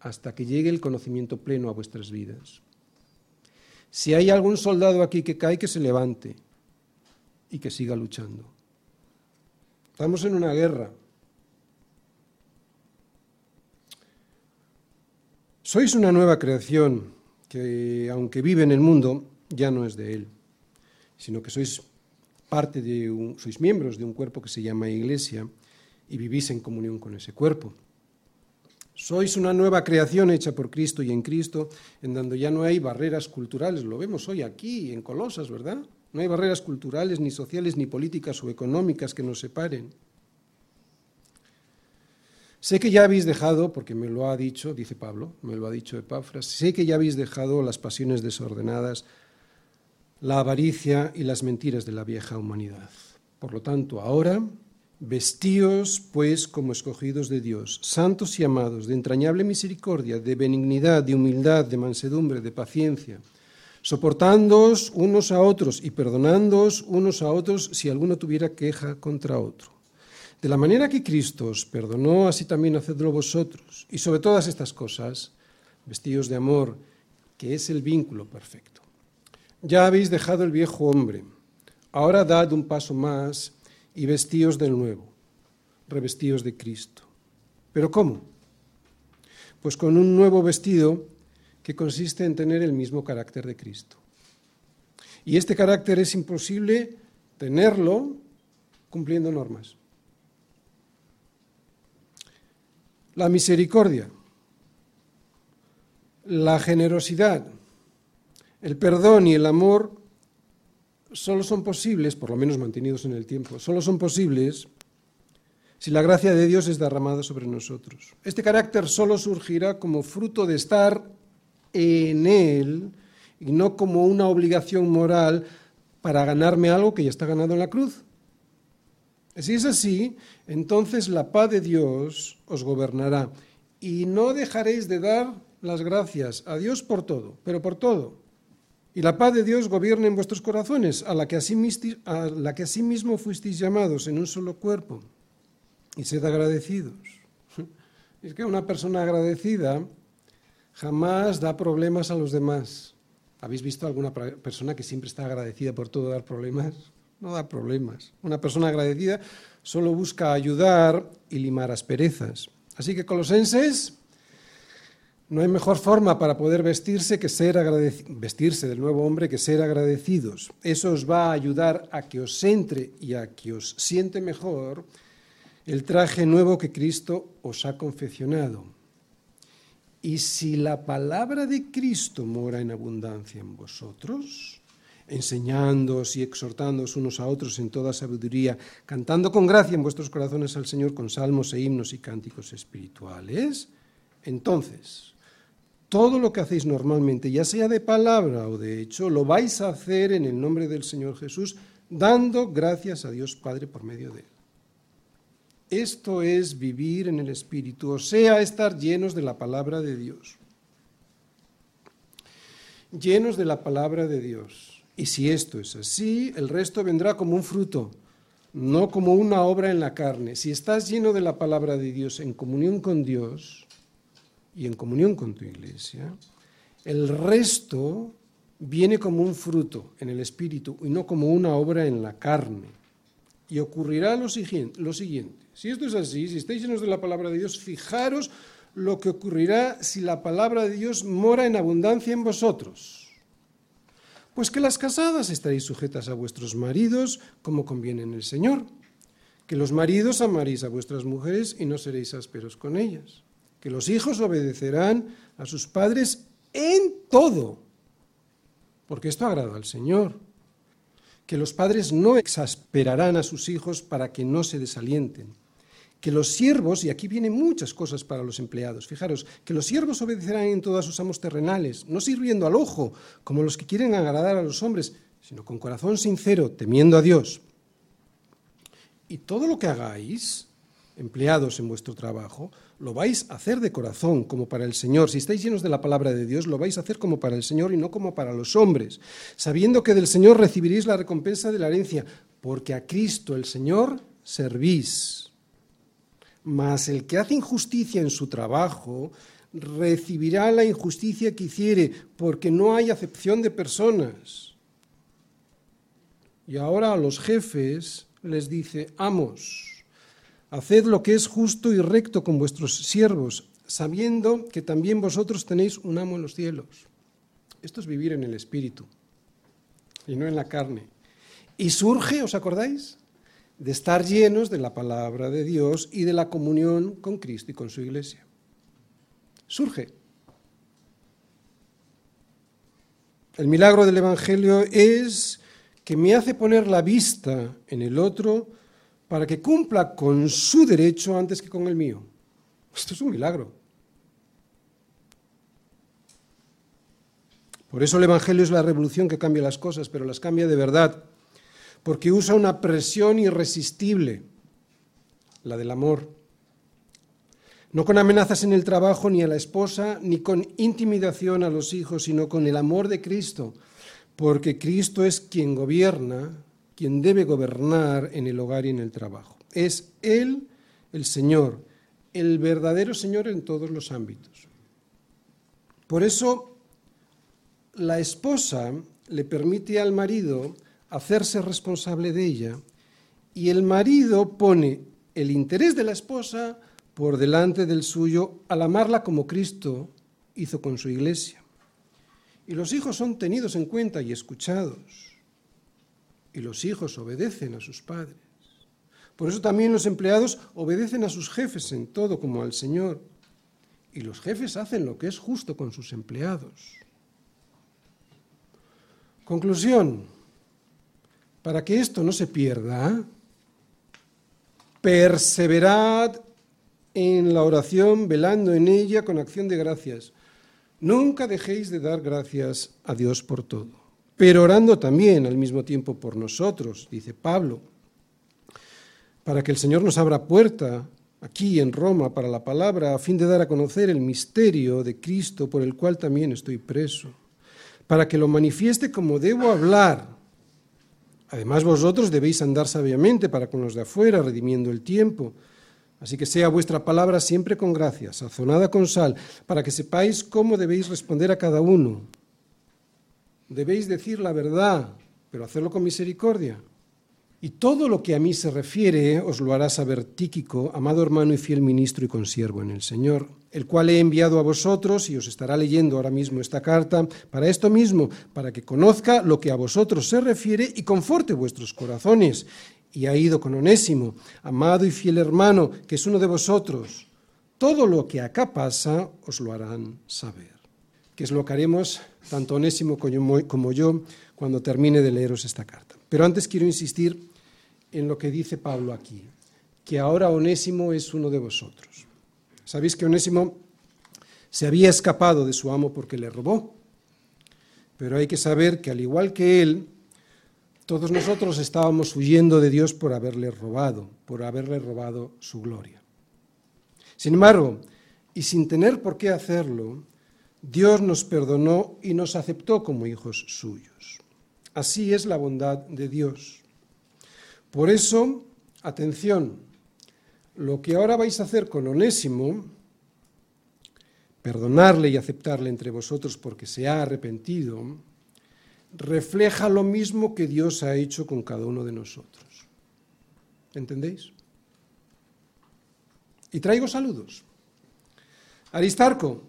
hasta que llegue el conocimiento pleno a vuestras vidas. Si hay algún soldado aquí que cae, que se levante y que siga luchando. Estamos en una guerra. Sois una nueva creación que, aunque vive en el mundo, ya no es de él, sino que sois parte de un, sois miembros de un cuerpo que se llama Iglesia y vivís en comunión con ese cuerpo. Sois una nueva creación hecha por Cristo y en Cristo, en donde ya no hay barreras culturales. Lo vemos hoy aquí, en Colosas, ¿verdad? No hay barreras culturales, ni sociales, ni políticas o económicas que nos separen. Sé que ya habéis dejado, porque me lo ha dicho, dice Pablo, me lo ha dicho Epafras, sé que ya habéis dejado las pasiones desordenadas, la avaricia y las mentiras de la vieja humanidad. Por lo tanto, ahora Vestíos, pues, como escogidos de Dios, santos y amados, de entrañable misericordia, de benignidad, de humildad, de mansedumbre, de paciencia, soportándoos unos a otros y perdonándoos unos a otros si alguno tuviera queja contra otro. De la manera que Cristo os perdonó, así también hacedlo vosotros. Y sobre todas estas cosas, vestíos de amor, que es el vínculo perfecto. Ya habéis dejado el viejo hombre, ahora dad un paso más y vestíos del nuevo, revestíos de Cristo. ¿Pero cómo? Pues con un nuevo vestido que consiste en tener el mismo carácter de Cristo. Y este carácter es imposible tenerlo cumpliendo normas. La misericordia, la generosidad, el perdón y el amor solo son posibles, por lo menos mantenidos en el tiempo, solo son posibles si la gracia de Dios es derramada sobre nosotros. Este carácter solo surgirá como fruto de estar en Él y no como una obligación moral para ganarme algo que ya está ganado en la cruz. Si es así, entonces la paz de Dios os gobernará y no dejaréis de dar las gracias a Dios por todo, pero por todo, y la paz de Dios gobierne en vuestros corazones, a la que a la que asimismo fuisteis llamados en un solo cuerpo, y sed agradecidos. Es que una persona agradecida jamás da problemas a los demás. ¿Habéis visto alguna persona que siempre está agradecida por todo dar problemas? No da problemas. Una persona agradecida solo busca ayudar y limar asperezas. Así que, colosenses, no hay mejor forma para poder vestirse que ser vestirse del nuevo hombre que ser agradecidos. Eso os va a ayudar a que os entre y a que os siente mejor el traje nuevo que Cristo os ha confeccionado. Y si la palabra de Cristo mora en abundancia en vosotros, enseñándoos y exhortándoos unos a otros en toda sabiduría, cantando con gracia en vuestros corazones al Señor con salmos e himnos y cánticos espirituales, entonces todo lo que hacéis normalmente, ya sea de palabra o de hecho, lo vais a hacer en el nombre del Señor Jesús, dando gracias a Dios Padre por medio de él. Esto es vivir en el Espíritu, o sea, estar llenos de la palabra de Dios. Llenos de la palabra de Dios. Y si esto es así, el resto vendrá como un fruto, no como una obra en la carne. Si estás lleno de la palabra de Dios en comunión con Dios y en comunión con tu iglesia, el resto viene como un fruto en el Espíritu y no como una obra en la carne. Y ocurrirá lo siguiente, si esto es así, si estáis llenos de la palabra de Dios, fijaros lo que ocurrirá si la palabra de Dios mora en abundancia en vosotros. Pues que las casadas estaréis sujetas a vuestros maridos como conviene en el Señor. Que los maridos amaréis a vuestras mujeres y no seréis ásperos con ellas. Que los hijos obedecerán a sus padres en todo, porque esto agrada al Señor. Que los padres no exasperarán a sus hijos para que no se desalienten que los siervos, y aquí vienen muchas cosas para los empleados, fijaros, que los siervos obedecerán en todos sus amos terrenales, no sirviendo al ojo, como los que quieren agradar a los hombres, sino con corazón sincero, temiendo a Dios. Y todo lo que hagáis, empleados en vuestro trabajo, lo vais a hacer de corazón, como para el Señor. Si estáis llenos de la palabra de Dios, lo vais a hacer como para el Señor y no como para los hombres, sabiendo que del Señor recibiréis la recompensa de la herencia, porque a Cristo el Señor servís. Mas el que hace injusticia en su trabajo recibirá la injusticia que hiciere, porque no hay acepción de personas. Y ahora a los jefes les dice, amos, haced lo que es justo y recto con vuestros siervos, sabiendo que también vosotros tenéis un amo en los cielos. Esto es vivir en el espíritu y no en la carne. Y surge, ¿os acordáis? de estar llenos de la palabra de Dios y de la comunión con Cristo y con su iglesia. Surge. El milagro del Evangelio es que me hace poner la vista en el otro para que cumpla con su derecho antes que con el mío. Esto es un milagro. Por eso el Evangelio es la revolución que cambia las cosas, pero las cambia de verdad porque usa una presión irresistible, la del amor. No con amenazas en el trabajo ni a la esposa, ni con intimidación a los hijos, sino con el amor de Cristo, porque Cristo es quien gobierna, quien debe gobernar en el hogar y en el trabajo. Es Él el Señor, el verdadero Señor en todos los ámbitos. Por eso, la esposa le permite al marido hacerse responsable de ella y el marido pone el interés de la esposa por delante del suyo al amarla como Cristo hizo con su iglesia. Y los hijos son tenidos en cuenta y escuchados. Y los hijos obedecen a sus padres. Por eso también los empleados obedecen a sus jefes en todo como al Señor. Y los jefes hacen lo que es justo con sus empleados. Conclusión. Para que esto no se pierda, perseverad en la oración, velando en ella con acción de gracias. Nunca dejéis de dar gracias a Dios por todo, pero orando también al mismo tiempo por nosotros, dice Pablo, para que el Señor nos abra puerta aquí en Roma para la palabra, a fin de dar a conocer el misterio de Cristo por el cual también estoy preso, para que lo manifieste como debo hablar Además vosotros debéis andar sabiamente para con los de afuera, redimiendo el tiempo. Así que sea vuestra palabra siempre con gracia, sazonada con sal, para que sepáis cómo debéis responder a cada uno. Debéis decir la verdad, pero hacerlo con misericordia Y todo lo que a mí se refiere os lo hará saber Tíquico, amado hermano y fiel ministro y consiervo en el Señor, el cual he enviado a vosotros y os estará leyendo ahora mismo esta carta para esto mismo, para que conozca lo que a vosotros se refiere y conforte vuestros corazones. Y ha ido con Onésimo, amado y fiel hermano, que es uno de vosotros. Todo lo que acá pasa os lo harán saber. Que es lo que haremos tanto Onésimo como yo cuando termine de leeros esta carta. Pero antes quiero insistir en lo que dice Pablo aquí, que ahora Onésimo es uno de vosotros. Sabéis que Onésimo se había escapado de su amo porque le robó, pero hay que saber que al igual que él, todos nosotros estábamos huyendo de Dios por haberle robado, por haberle robado su gloria. Sin embargo, y sin tener por qué hacerlo, Dios nos perdonó y nos aceptó como hijos suyos. Así es la bondad de Dios. Por eso, atención, lo que ahora vais a hacer con Onésimo, perdonarle y aceptarle entre vosotros porque se ha arrepentido, refleja lo mismo que Dios ha hecho con cada uno de nosotros. ¿Entendéis? Y traigo saludos. Aristarco,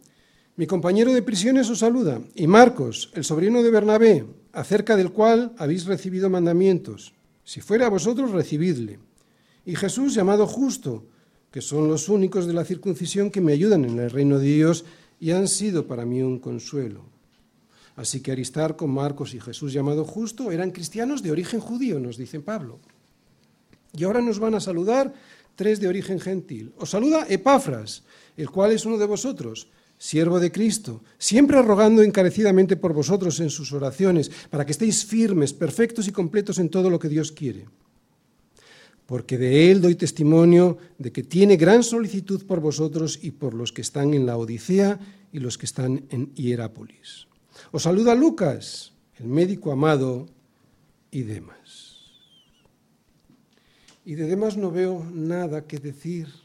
mi compañero de prisiones os saluda, y Marcos, el sobrino de Bernabé, acerca del cual habéis recibido mandamientos. Si fuera a vosotros, recibidle. Y Jesús, llamado justo, que son los únicos de la circuncisión que me ayudan en el reino de Dios y han sido para mí un consuelo. Así que Aristarco, Marcos y Jesús, llamado justo, eran cristianos de origen judío, nos dice Pablo. Y ahora nos van a saludar tres de origen gentil. Os saluda Epafras, el cual es uno de vosotros siervo de Cristo, siempre rogando encarecidamente por vosotros en sus oraciones, para que estéis firmes, perfectos y completos en todo lo que Dios quiere. Porque de él doy testimonio de que tiene gran solicitud por vosotros y por los que están en la Odisea y los que están en Hierápolis. Os saluda Lucas, el médico amado, y Demas. Y de Demas no veo nada que decir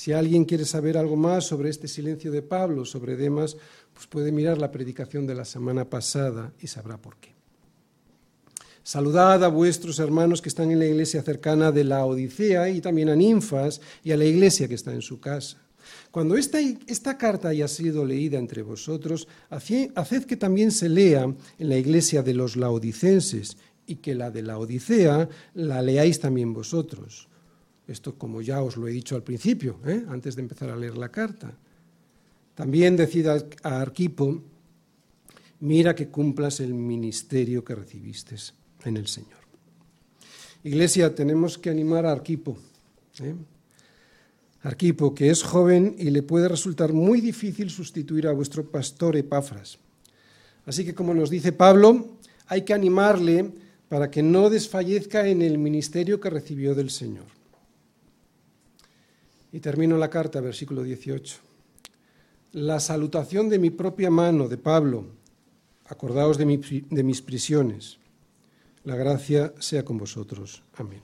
si alguien quiere saber algo más sobre este silencio de Pablo, sobre Demas, pues puede mirar la predicación de la semana pasada y sabrá por qué. Saludad a vuestros hermanos que están en la iglesia cercana de la Odisea y también a Ninfas y a la iglesia que está en su casa. Cuando esta, esta carta haya sido leída entre vosotros, haced que también se lea en la iglesia de los laodicenses y que la de la Odisea la leáis también vosotros esto como ya os lo he dicho al principio, ¿eh? antes de empezar a leer la carta. También decida a Arquipo, mira que cumplas el ministerio que recibiste en el Señor. Iglesia, tenemos que animar a Arquipo. ¿eh? Arquipo, que es joven y le puede resultar muy difícil sustituir a vuestro pastor Epafras. Así que, como nos dice Pablo, hay que animarle para que no desfallezca en el ministerio que recibió del Señor. Y termino la carta, versículo 18. La salutación de mi propia mano, de Pablo, acordaos de, de mis prisiones. La gracia sea con vosotros. Amén.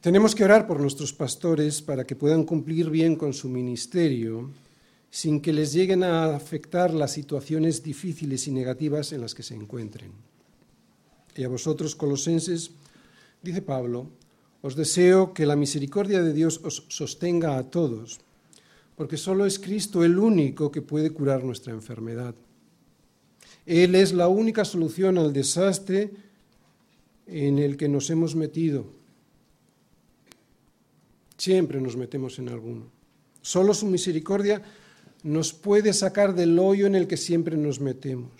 Tenemos que orar por nuestros pastores para que puedan cumplir bien con su ministerio sin que les lleguen a afectar las situaciones difíciles y negativas en las que se encuentren. Y a vosotros, colosenses, dice Pablo, os deseo que la misericordia de Dios os sostenga a todos, porque solo es Cristo el único que puede curar nuestra enfermedad. Él es la única solución al desastre en el que nos hemos metido. Siempre nos metemos en alguno. Solo su misericordia nos puede sacar del hoyo en el que siempre nos metemos.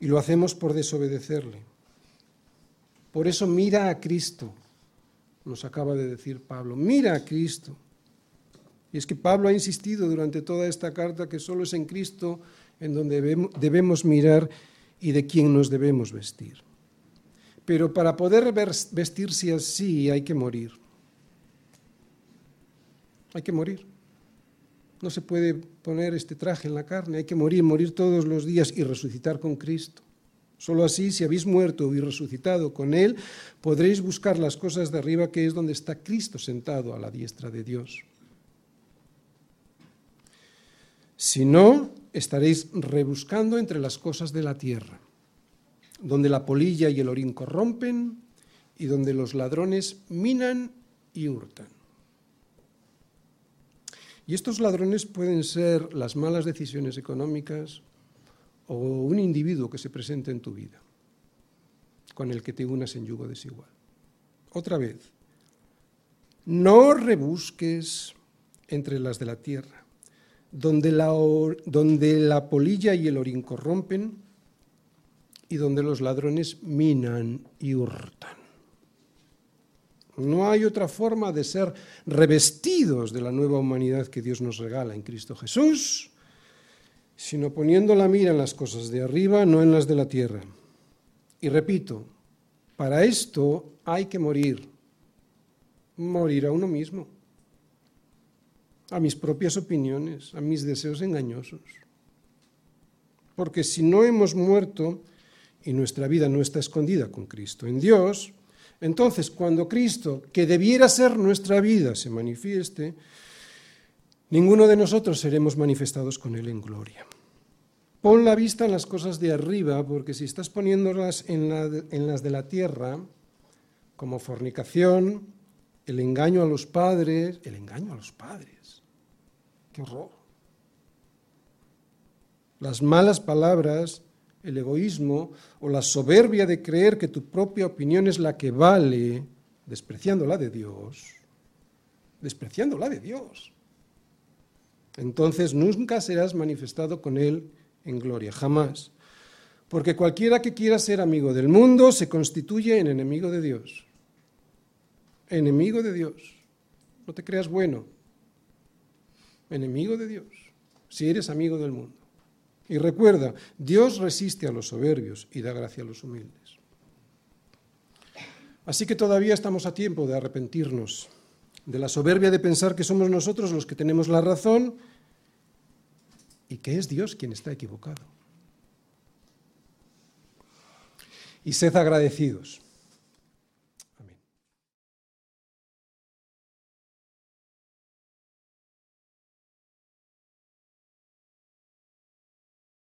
Y lo hacemos por desobedecerle. Por eso mira a Cristo nos acaba de decir Pablo. Mira a Cristo. Y es que Pablo ha insistido durante toda esta carta que solo es en Cristo en donde debemos mirar y de quién nos debemos vestir. Pero para poder vestirse así hay que morir. Hay que morir. No se puede poner este traje en la carne, hay que morir, morir todos los días y resucitar con Cristo. Solo así, si habéis muerto y resucitado con Él, podréis buscar las cosas de arriba, que es donde está Cristo sentado a la diestra de Dios. Si no, estaréis rebuscando entre las cosas de la tierra. donde la polilla y el orín corrompen y donde los ladrones minan y hurtan. Y estos ladrones pueden ser las malas decisiones económicas o un individuo que se presente en tu vida, con el que te unas en yugo desigual. Otra vez, no rebusques entre las de la tierra, donde la, donde la polilla y el orín corrompen y donde los ladrones minan y hurtan. No hay otra forma de ser revestidos de la nueva humanidad que Dios nos regala en Cristo Jesús, sino poniendo la mira en las cosas de arriba, no en las de la tierra. Y repito, para esto hay que morir, morir a uno mismo, a mis propias opiniones, a mis deseos engañosos. Porque si no hemos muerto y nuestra vida no está escondida con Cristo en Dios, entonces, cuando Cristo, que debiera ser nuestra vida, se manifieste, ninguno de nosotros seremos manifestados con Él en gloria. Pon la vista en las cosas de arriba, porque si estás poniéndolas en, las de la tierra, como fornicación, el engaño a los padres, el engaño a los padres, qué horror. Las malas palabras, el egoísmo o la soberbia de creer que tu propia opinión es la que vale, despreciando la de Dios, despreciando la de Dios. Entonces nunca serás manifestado con Él en gloria, jamás. Porque cualquiera que quiera ser amigo del mundo se constituye en enemigo de Dios. Enemigo de Dios. No te creas bueno. Enemigo de Dios. Si eres amigo del mundo. Y recuerda, Dios resiste a los soberbios y da gracia a los humildes. Así que todavía estamos a tiempo de arrepentirnos de la soberbia de pensar que somos nosotros los que tenemos la razón y que es Dios quien está equivocado. Y sed agradecidos